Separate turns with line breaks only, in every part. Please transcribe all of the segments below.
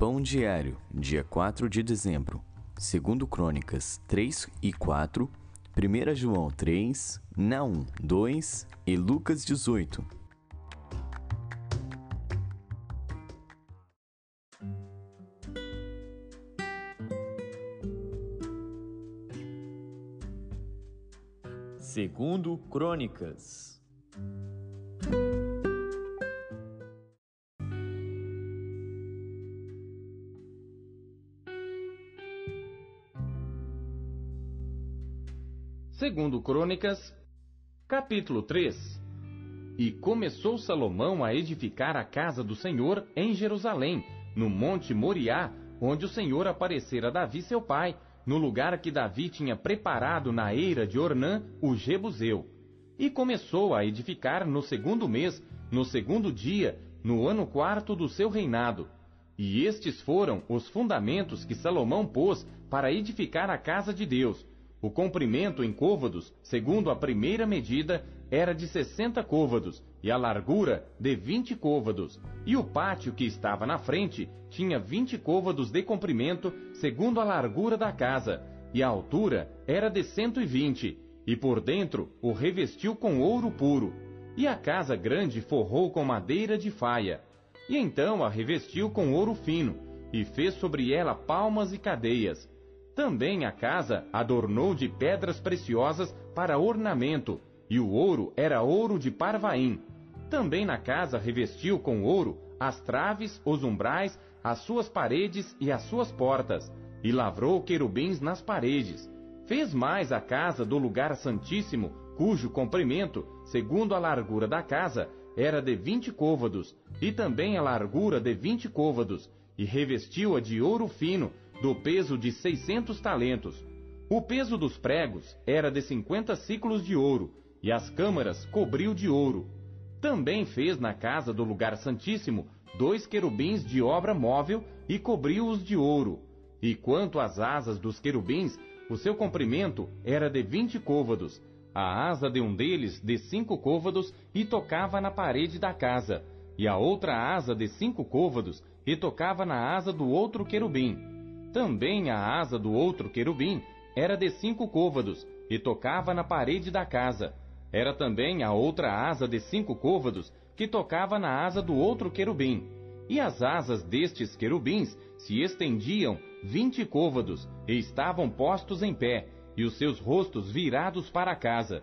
Pão diário, dia 4 de dezembro. Segundo Crônicas 3 e 4, 1 João 3, Naum 2 e Lucas 18. Segundo Crônicas
Segundo Crônicas, capítulo 3. E começou Salomão a edificar a casa do Senhor em Jerusalém, no monte Moriá, onde o Senhor aparecera a Davi seu pai, no lugar que Davi tinha preparado na eira de Ornã, o Jebuseu. E começou a edificar no segundo mês, no segundo dia, no ano quarto do seu reinado. E estes foram os fundamentos que Salomão pôs para edificar a casa de Deus, o comprimento em côvados, segundo a primeira medida, era de sessenta côvados, e a largura de vinte côvados. E o pátio que estava na frente tinha vinte côvados de comprimento, segundo a largura da casa, e a altura era de cento e vinte, e por dentro o revestiu com ouro puro. E a casa grande forrou com madeira de faia. E então a revestiu com ouro fino, e fez sobre ela palmas e cadeias também a casa adornou de pedras preciosas para ornamento, e o ouro era ouro de Parvaim. Também na casa revestiu com ouro as traves, os umbrais, as suas paredes e as suas portas, e lavrou querubins nas paredes. Fez mais a casa do lugar santíssimo, cujo comprimento, segundo a largura da casa, era de vinte côvados, e também a largura de vinte côvados, e revestiu-a de ouro fino, do peso de seiscentos talentos. O peso dos pregos era de cinquenta ciclos de ouro, e as câmaras cobriu de ouro. Também fez na casa do lugar santíssimo dois querubins de obra móvel e cobriu-os de ouro. E quanto às asas dos querubins, o seu comprimento era de vinte côvados, a asa de um deles de cinco côvados e tocava na parede da casa, e a outra asa de cinco côvados e tocava na asa do outro querubim. Também a asa do outro querubim era de cinco côvados e tocava na parede da casa. Era também a outra asa de cinco côvados que tocava na asa do outro querubim. E as asas destes querubins se estendiam vinte côvados e estavam postos em pé, e os seus rostos virados para a casa.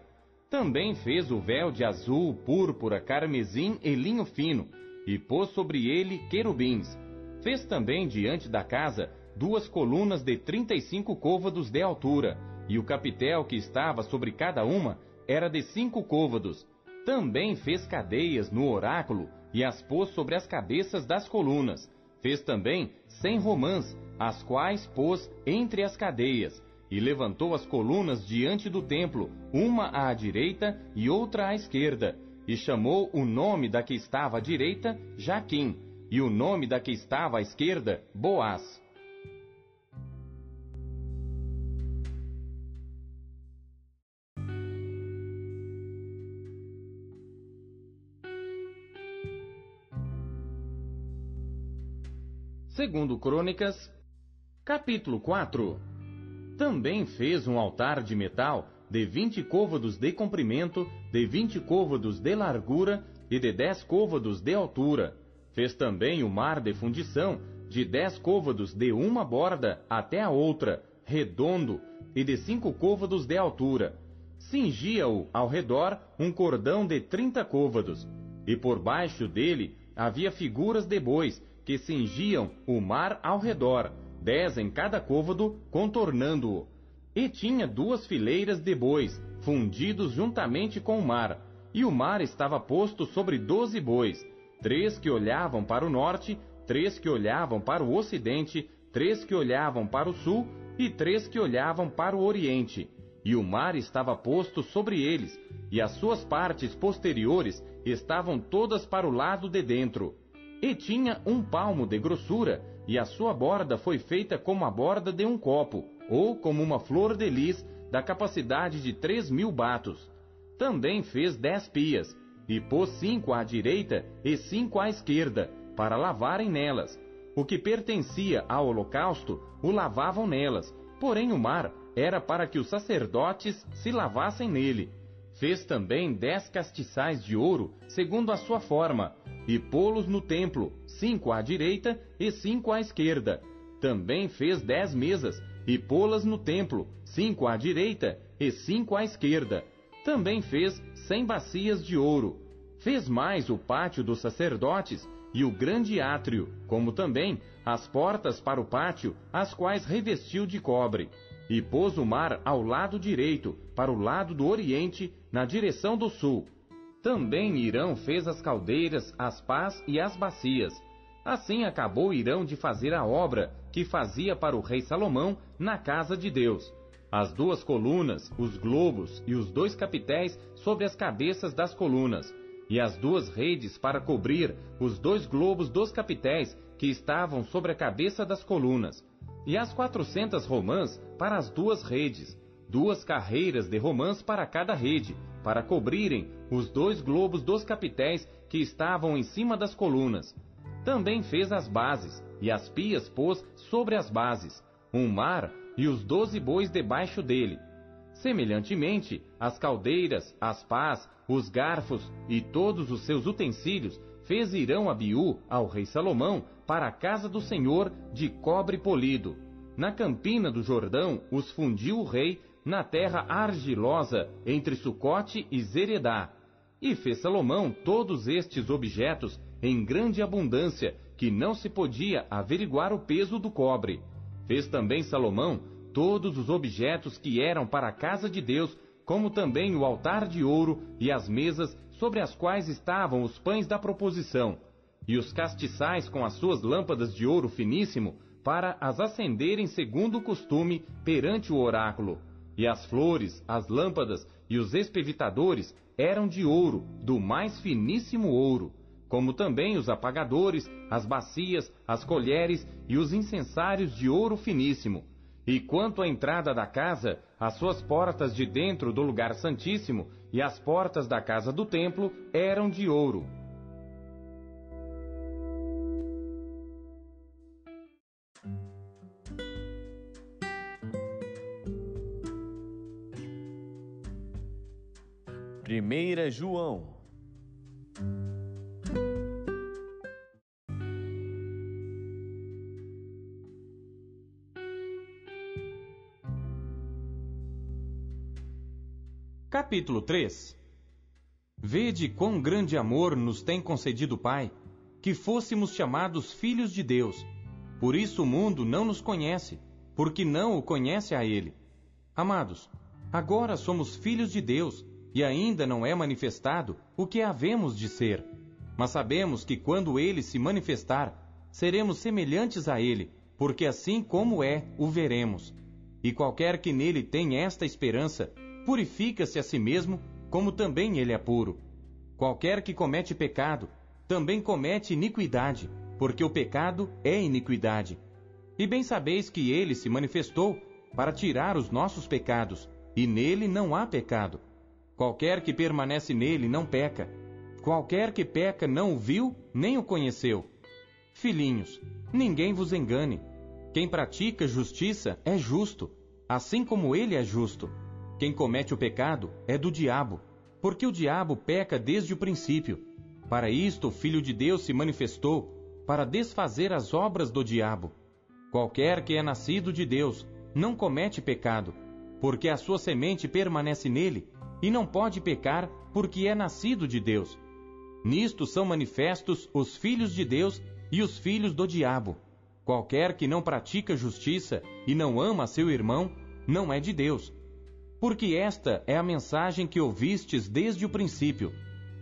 Também fez o véu de azul, púrpura, carmesim e linho fino, e pôs sobre ele querubins. Fez também diante da casa duas colunas de trinta e cinco côvados de altura, e o capitel que estava sobre cada uma era de cinco côvados. Também fez cadeias no oráculo e as pôs sobre as cabeças das colunas. Fez também cem romãs, as quais pôs entre as cadeias, e levantou as colunas diante do templo, uma à direita e outra à esquerda, e chamou o nome da que estava à direita Jaquim, e o nome da que estava à esquerda Boaz. Segundo Crônicas, capítulo 4. Também fez um altar de metal de vinte côvados de comprimento, de vinte côvados de largura e de dez côvados de altura. Fez também o mar de fundição, de dez côvados de uma borda até a outra, redondo, e de cinco côvados de altura. Cingia-o ao redor um cordão de trinta côvados, e por baixo dele havia figuras de bois que cingiam o mar ao redor, dez em cada côvado, contornando-o. E tinha duas fileiras de bois, fundidos juntamente com o mar, e o mar estava posto sobre doze bois, três que olhavam para o norte, três que olhavam para o ocidente, três que olhavam para o sul e três que olhavam para o oriente. E o mar estava posto sobre eles, e as suas partes posteriores estavam todas para o lado de dentro e tinha um palmo de grossura, e a sua borda foi feita como a borda de um copo, ou como uma flor de lis, da capacidade de três mil batos. Também fez dez pias, e pôs cinco à direita e cinco à esquerda, para lavarem nelas. o que pertencia ao holocausto, o lavavam nelas, porém o mar era para que os sacerdotes se lavassem nele. Fez também dez castiçais de ouro, segundo a sua forma, e pô-los no templo, cinco à direita e cinco à esquerda. Também fez dez mesas, e pô-las no templo, cinco à direita e cinco à esquerda. Também fez cem bacias de ouro. Fez mais o pátio dos sacerdotes e o grande átrio, como também as portas para o pátio, as quais revestiu de cobre. E pôs o mar ao lado direito, para o lado do oriente, na direção do sul. Também Irão fez as caldeiras, as pás e as bacias. Assim acabou Irão de fazer a obra que fazia para o rei Salomão na casa de Deus. As duas colunas, os globos e os dois capitéis sobre as cabeças das colunas, e as duas redes para cobrir os dois globos dos capitéis que estavam sobre a cabeça das colunas, e as quatrocentas romãs para as duas redes, duas carreiras de romãs para cada rede, para cobrirem os dois globos dos capitéis que estavam em cima das colunas. Também fez as bases, e as pias pôs sobre as bases, um mar e os doze bois debaixo dele, Semelhantemente, as caldeiras, as pás, os garfos e todos os seus utensílios fez Irão Abiú ao rei Salomão para a casa do Senhor de cobre polido. Na campina do Jordão os fundiu o rei na terra argilosa entre Sucote e Zeredá. E fez Salomão todos estes objetos em grande abundância, que não se podia averiguar o peso do cobre. Fez também Salomão todos os objetos que eram para a casa de Deus, como também o altar de ouro e as mesas sobre as quais estavam os pães da proposição, e os castiçais com as suas lâmpadas de ouro finíssimo, para as acenderem segundo o costume perante o oráculo. E as flores, as lâmpadas e os espevitadores eram de ouro, do mais finíssimo ouro, como também os apagadores, as bacias, as colheres e os incensários de ouro finíssimo e quanto à entrada da casa, as suas portas de dentro do lugar santíssimo e as portas da casa do templo eram de ouro.
Primeira João
Capítulo 3 Vede quão grande amor nos tem concedido o Pai, que fôssemos chamados filhos de Deus. Por isso o mundo não nos conhece, porque não o conhece a Ele. Amados, agora somos filhos de Deus, e ainda não é manifestado o que havemos de ser. Mas sabemos que quando Ele se manifestar, seremos semelhantes a Ele, porque assim como é, o veremos. E qualquer que nele tem esta esperança, purifica-se a si mesmo, como também ele é puro. Qualquer que comete pecado, também comete iniquidade, porque o pecado é iniquidade. E bem sabeis que ele se manifestou para tirar os nossos pecados, e nele não há pecado. Qualquer que permanece nele não peca. Qualquer que peca não o viu, nem o conheceu. Filhinhos, ninguém vos engane. Quem pratica justiça é justo, assim como ele é justo. Quem comete o pecado é do diabo, porque o diabo peca desde o princípio. Para isto o Filho de Deus se manifestou, para desfazer as obras do diabo. Qualquer que é nascido de Deus não comete pecado, porque a sua semente permanece nele, e não pode pecar, porque é nascido de Deus. Nisto são manifestos os filhos de Deus e os filhos do diabo. Qualquer que não pratica justiça e não ama seu irmão, não é de Deus porque esta é a mensagem que ouvistes desde o princípio,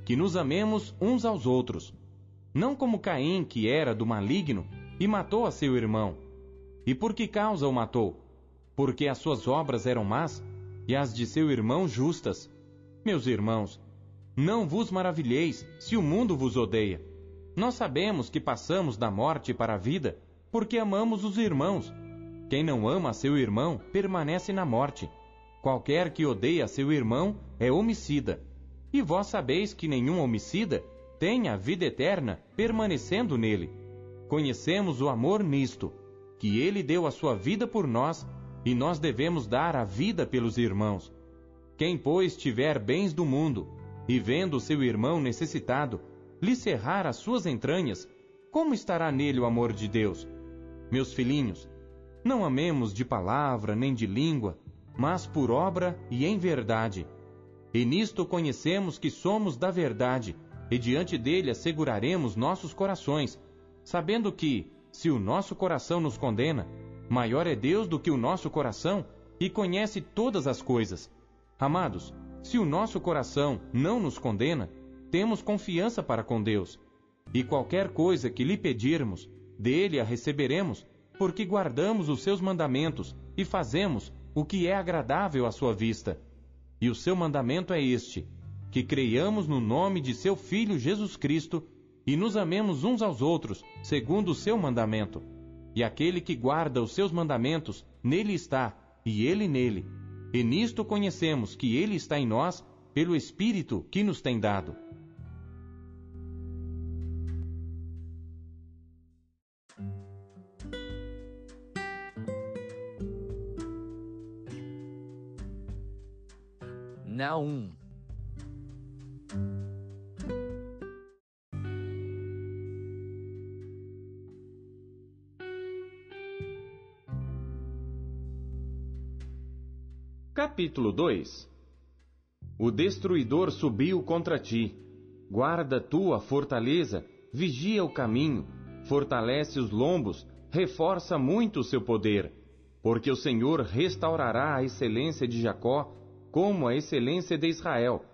que nos amemos uns aos outros, não como Caim, que era do maligno, e matou a seu irmão. E por que causa o matou? Porque as suas obras eram más, e as de seu irmão justas. Meus irmãos, não vos maravilheis se o mundo vos odeia. Nós sabemos que passamos da morte para a vida, porque amamos os irmãos. Quem não ama seu irmão permanece na morte. Qualquer que odeia seu irmão é homicida. E vós sabeis que nenhum homicida tem a vida eterna permanecendo nele. Conhecemos o amor nisto, que ele deu a sua vida por nós, e nós devemos dar a vida pelos irmãos. Quem, pois, tiver bens do mundo, e vendo seu irmão necessitado, lhe cerrar as suas entranhas, como estará nele o amor de Deus? Meus filhinhos, não amemos de palavra nem de língua, mas por obra e em verdade. E nisto conhecemos que somos da verdade, e diante dele asseguraremos nossos corações, sabendo que, se o nosso coração nos condena, maior é Deus do que o nosso coração e conhece todas as coisas. Amados, se o nosso coração não nos condena, temos confiança para com Deus. E qualquer coisa que lhe pedirmos, dele a receberemos, porque guardamos os seus mandamentos e fazemos o que é agradável à sua vista. E o seu mandamento é este: que creiamos no nome de seu Filho Jesus Cristo e nos amemos uns aos outros, segundo o seu mandamento. E aquele que guarda os seus mandamentos, nele está, e ele nele. E nisto conhecemos que ele está em nós, pelo Espírito que nos tem dado.
Naum.
Capítulo 2 O destruidor subiu contra ti. Guarda tua fortaleza, vigia o caminho, fortalece os lombos, reforça muito o seu poder, porque o Senhor restaurará a excelência de Jacó como a excelência de Israel,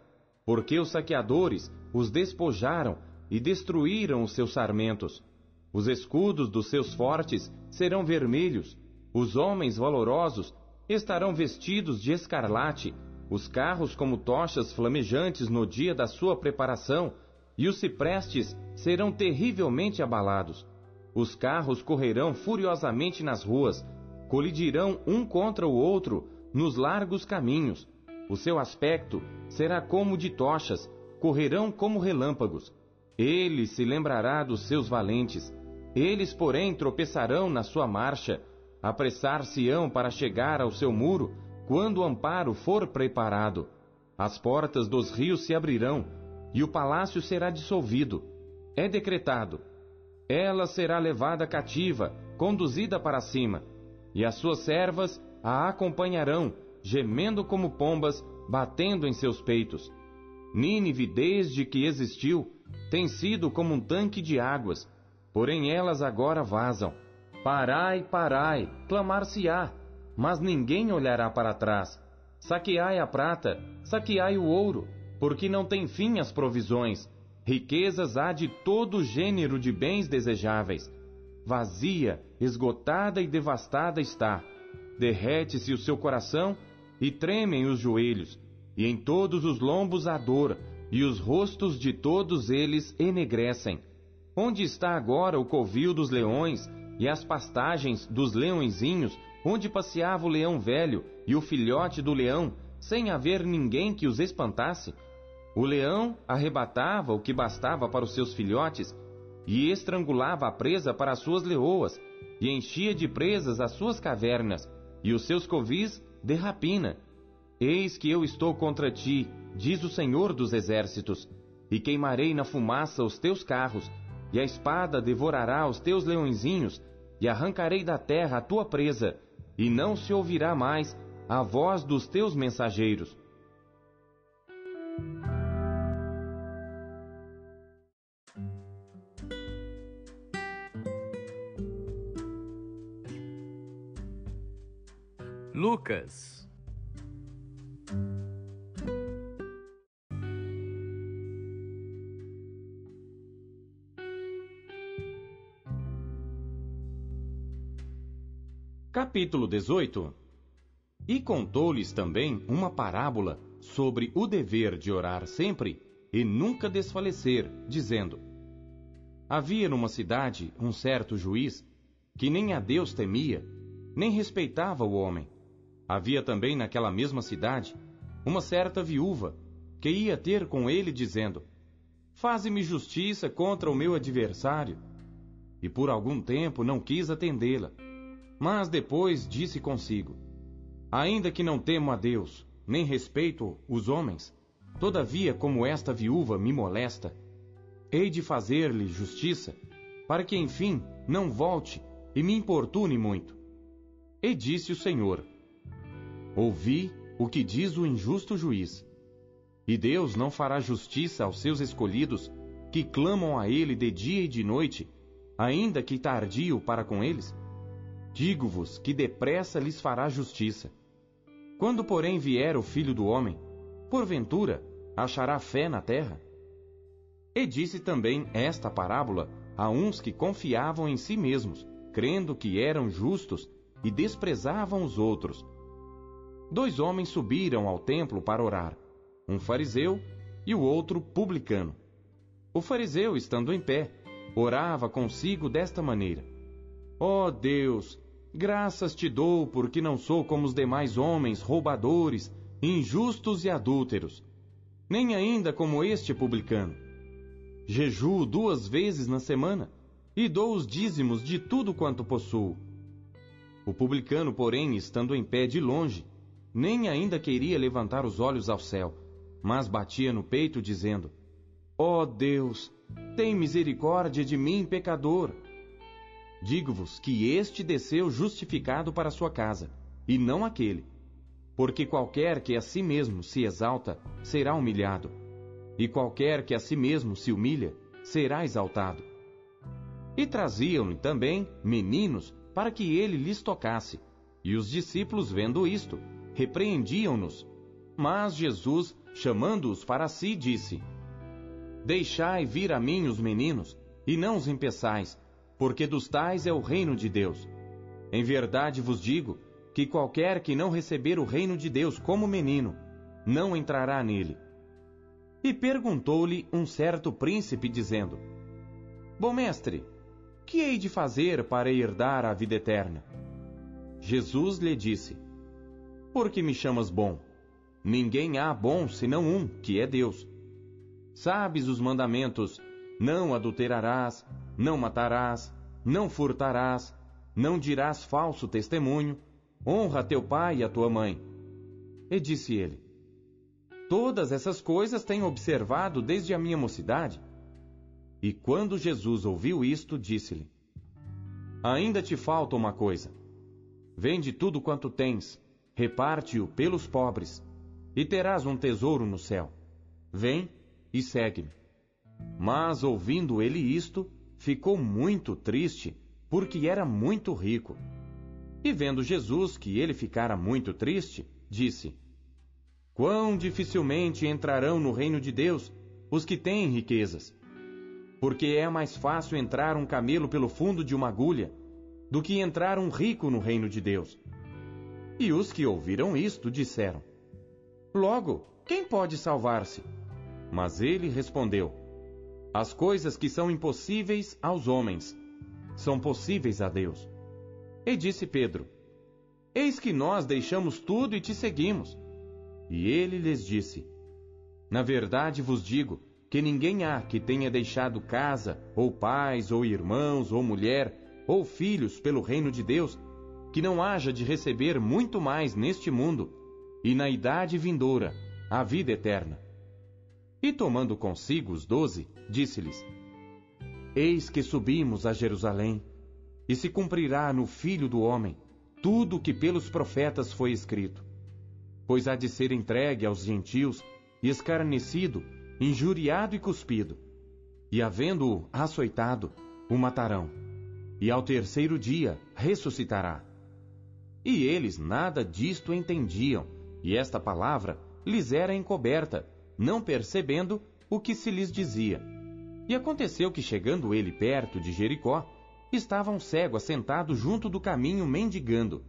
porque os saqueadores os despojaram e destruíram os seus sarmentos. Os escudos dos seus fortes serão vermelhos, os homens valorosos estarão vestidos de escarlate, os carros como tochas flamejantes no dia da sua preparação, e os ciprestes serão terrivelmente abalados. Os carros correrão furiosamente nas ruas, colidirão um contra o outro nos largos caminhos, o seu aspecto será como de tochas, correrão como relâmpagos. Ele se lembrará dos seus valentes. Eles, porém, tropeçarão na sua marcha, apressar-se-ão para chegar ao seu muro, quando o amparo for preparado. As portas dos rios se abrirão, e o palácio será dissolvido. É decretado. Ela será levada cativa, conduzida para cima, e as suas servas a acompanharão, gemendo como pombas, batendo em seus peitos. Nínive, desde que existiu, tem sido como um tanque de águas, porém elas agora vazam. Parai, parai, clamar-se-á, mas ninguém olhará para trás. Saqueai a prata, saqueai o ouro, porque não tem fim as provisões. Riquezas há de todo gênero de bens desejáveis. Vazia, esgotada e devastada está. Derrete-se o seu coração e tremem os joelhos, e em todos os lombos a dor, e os rostos de todos eles enegrecem. Onde está agora o covil dos leões e as pastagens dos leõezinhos, onde passeava o leão velho e o filhote do leão, sem haver ninguém que os espantasse? O leão arrebatava o que bastava para os seus filhotes, e estrangulava a presa para as suas leoas, e enchia de presas as suas cavernas, e os seus covis de rapina. Eis que eu estou contra ti, diz o Senhor dos Exércitos, e queimarei na fumaça os teus carros, e a espada devorará os teus leõezinhos, e arrancarei da terra a tua presa, e não se ouvirá mais a voz dos teus mensageiros.
Lucas.
Capítulo 18 E contou-lhes também uma parábola sobre o dever de orar sempre e nunca desfalecer, dizendo: Havia numa cidade um certo juiz que nem a Deus temia, nem respeitava o homem Havia também naquela mesma cidade uma certa viúva que ia ter com ele, dizendo: Faze-me justiça contra o meu adversário. e por algum tempo não quis atendê-la. Mas depois disse consigo: Ainda que não temo a Deus, nem respeito os homens, todavia, como esta viúva me molesta, hei de fazer-lhe justiça, para que enfim não volte e me importune muito. E disse o Senhor: Ouvi o que diz o injusto juiz. E Deus não fará justiça aos seus escolhidos, que clamam a Ele de dia e de noite, ainda que tardio para com eles? Digo-vos que depressa lhes fará justiça. Quando, porém, vier o filho do homem, porventura achará fé na terra? E disse também esta parábola a uns que confiavam em si mesmos, crendo que eram justos e desprezavam os outros. Dois homens subiram ao templo para orar, um fariseu e o outro publicano. O fariseu, estando em pé, orava consigo desta maneira: Ó oh Deus, graças te dou porque não sou como os demais homens, roubadores, injustos e adúlteros, nem ainda como este publicano. Jejuo duas vezes na semana e dou os dízimos de tudo quanto possuo. O publicano, porém, estando em pé de longe, nem ainda queria levantar os olhos ao céu, mas batia no peito, dizendo: Ó oh Deus, tem misericórdia de mim, pecador. Digo-vos que este desceu justificado para sua casa, e não aquele. Porque qualquer que a si mesmo se exalta, será humilhado, e qualquer que a si mesmo se humilha, será exaltado. E traziam-lhe também meninos para que ele lhes tocasse. E os discípulos, vendo isto, repreendiam-nos. Mas Jesus, chamando-os para si, disse: Deixai vir a mim os meninos, e não os impeçais, porque dos tais é o reino de Deus. Em verdade vos digo que qualquer que não receber o reino de Deus como menino, não entrará nele. E perguntou-lhe um certo príncipe, dizendo: Bom mestre, que hei de fazer para herdar a vida eterna? Jesus lhe disse: Por que me chamas bom? Ninguém há bom senão um, que é Deus. Sabes os mandamentos: não adulterarás, não matarás, não furtarás, não dirás falso testemunho, honra teu pai e a tua mãe. E disse ele: Todas essas coisas tenho observado desde a minha mocidade. E quando Jesus ouviu isto, disse-lhe: Ainda te falta uma coisa. Vende tudo quanto tens, reparte-o pelos pobres, e terás um tesouro no céu. Vem e segue-me. Mas ouvindo ele isto, ficou muito triste, porque era muito rico. E vendo Jesus que ele ficara muito triste, disse: Quão dificilmente entrarão no reino de Deus os que têm riquezas. Porque é mais fácil entrar um camelo pelo fundo de uma agulha do que entrar um rico no reino de Deus. E os que ouviram isto disseram: Logo, quem pode salvar-se? Mas ele respondeu: As coisas que são impossíveis aos homens são possíveis a Deus. E disse Pedro: Eis que nós deixamos tudo e te seguimos. E ele lhes disse: Na verdade vos digo que ninguém há que tenha deixado casa, ou pais, ou irmãos, ou mulher, ou filhos pelo reino de Deus, que não haja de receber muito mais neste mundo e na idade vindoura a vida eterna. E tomando consigo os doze, disse-lhes: Eis que subimos a Jerusalém, e se cumprirá no Filho do Homem tudo o que pelos profetas foi escrito. Pois há de ser entregue aos gentios, e escarnecido, injuriado e cuspido. E havendo-o açoitado, o matarão. E ao terceiro dia ressuscitará. E eles nada disto entendiam, e esta palavra lhes era encoberta, não percebendo o que se lhes dizia. E aconteceu que, chegando ele perto de Jericó, estava um cego assentado junto do caminho mendigando.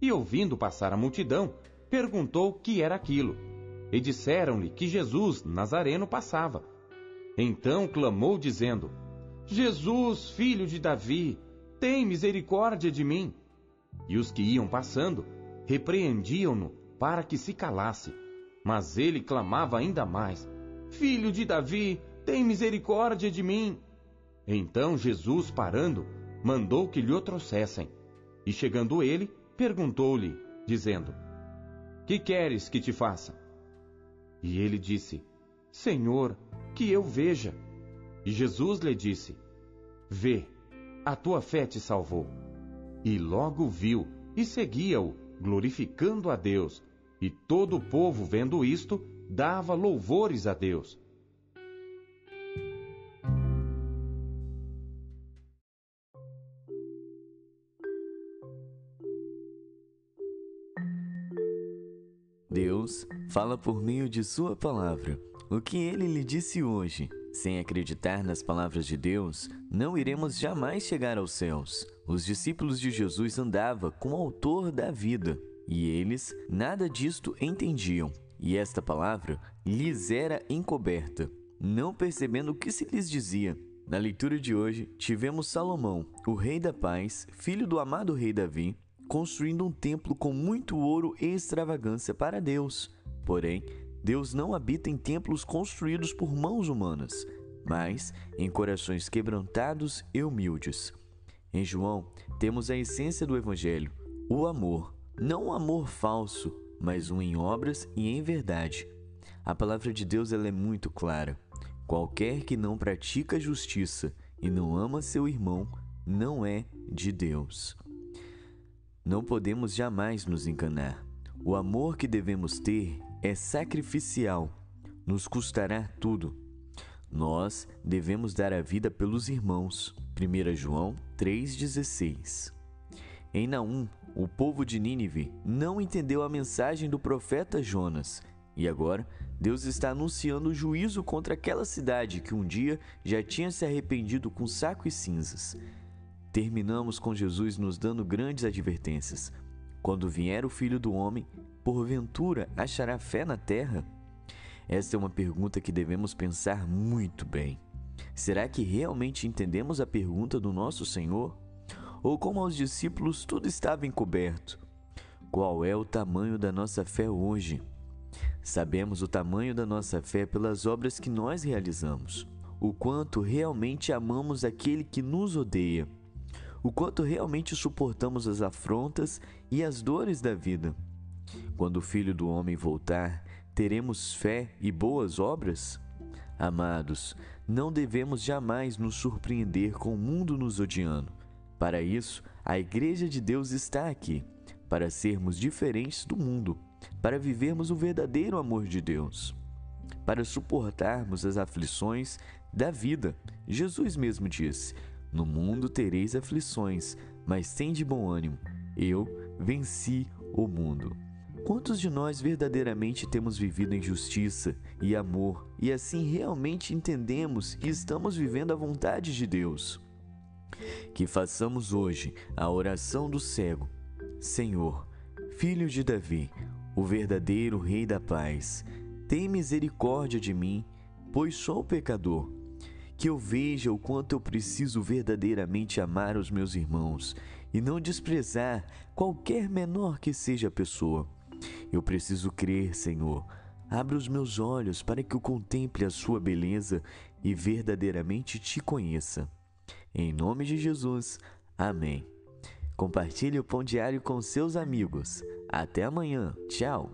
E ouvindo passar a multidão, perguntou que era aquilo. E disseram-lhe que Jesus, Nazareno, passava. Então clamou, dizendo: Jesus, filho de Davi, tem misericórdia de mim. E os que iam passando repreendiam-no para que se calasse. Mas ele clamava ainda mais: Filho de Davi, tem misericórdia de mim. Então Jesus, parando, mandou que lhe trouxessem. E chegando ele, perguntou-lhe, dizendo: Que queres que te faça? E ele disse: Senhor, que eu veja. E Jesus lhe disse: Vê, a tua fé te salvou. E logo viu e seguia-o, glorificando a Deus. E todo o povo, vendo isto, dava louvores a Deus.
Deus fala por meio de Sua palavra. O que Ele lhe disse hoje? Sem acreditar nas palavras de Deus, não iremos jamais chegar aos céus. Os discípulos de Jesus andavam com o Autor da vida e eles nada disto entendiam. E esta palavra lhes era encoberta, não percebendo o que se lhes dizia. Na leitura de hoje, tivemos Salomão, o rei da paz, filho do amado rei Davi, construindo um templo com muito ouro e extravagância para Deus. Porém, Deus não habita em templos construídos por mãos humanas, mas em corações quebrantados e humildes. Em João, temos a essência do Evangelho, o amor. Não um amor falso, mas um em obras e em verdade. A palavra de Deus ela é muito clara. Qualquer que não pratica a justiça e não ama seu irmão, não é de Deus. Não podemos jamais nos enganar. O amor que devemos ter é sacrificial, nos custará tudo. Nós devemos dar a vida pelos irmãos. 1 João 3,16 Em Naum, o povo de Nínive não entendeu a mensagem do profeta Jonas e agora Deus está anunciando o juízo contra aquela cidade que um dia já tinha se arrependido com saco e cinzas. Terminamos com Jesus nos dando grandes advertências. Quando vier o Filho do Homem, porventura achará fé na terra? Esta é uma pergunta que devemos pensar muito bem. Será que realmente entendemos a pergunta do nosso Senhor? Ou como aos discípulos tudo estava encoberto? Qual é o tamanho da nossa fé hoje? Sabemos o tamanho da nossa fé pelas obras que nós realizamos, o quanto realmente amamos aquele que nos odeia o quanto realmente suportamos as afrontas e as dores da vida. Quando o Filho do Homem voltar, teremos fé e boas obras? Amados, não devemos jamais nos surpreender com o mundo nos odiando. Para isso, a Igreja de Deus está aqui, para sermos diferentes do mundo, para vivermos o verdadeiro amor de Deus, para suportarmos as aflições da vida. Jesus mesmo disse: no mundo tereis aflições, mas de bom ânimo. Eu venci o mundo. Quantos de nós verdadeiramente temos vivido em justiça e amor e assim realmente entendemos e estamos vivendo a vontade de Deus? Que façamos hoje a oração do cego. Senhor, filho de Davi, o verdadeiro Rei da paz, tem misericórdia de mim, pois sou pecador que eu veja o quanto eu preciso verdadeiramente amar os meus irmãos e não desprezar qualquer menor que seja a pessoa. Eu preciso crer, Senhor. Abre os meus olhos para que eu contemple a Sua beleza e verdadeiramente te conheça. Em nome de Jesus, amém. Compartilhe o Pão Diário com seus amigos. Até amanhã. Tchau.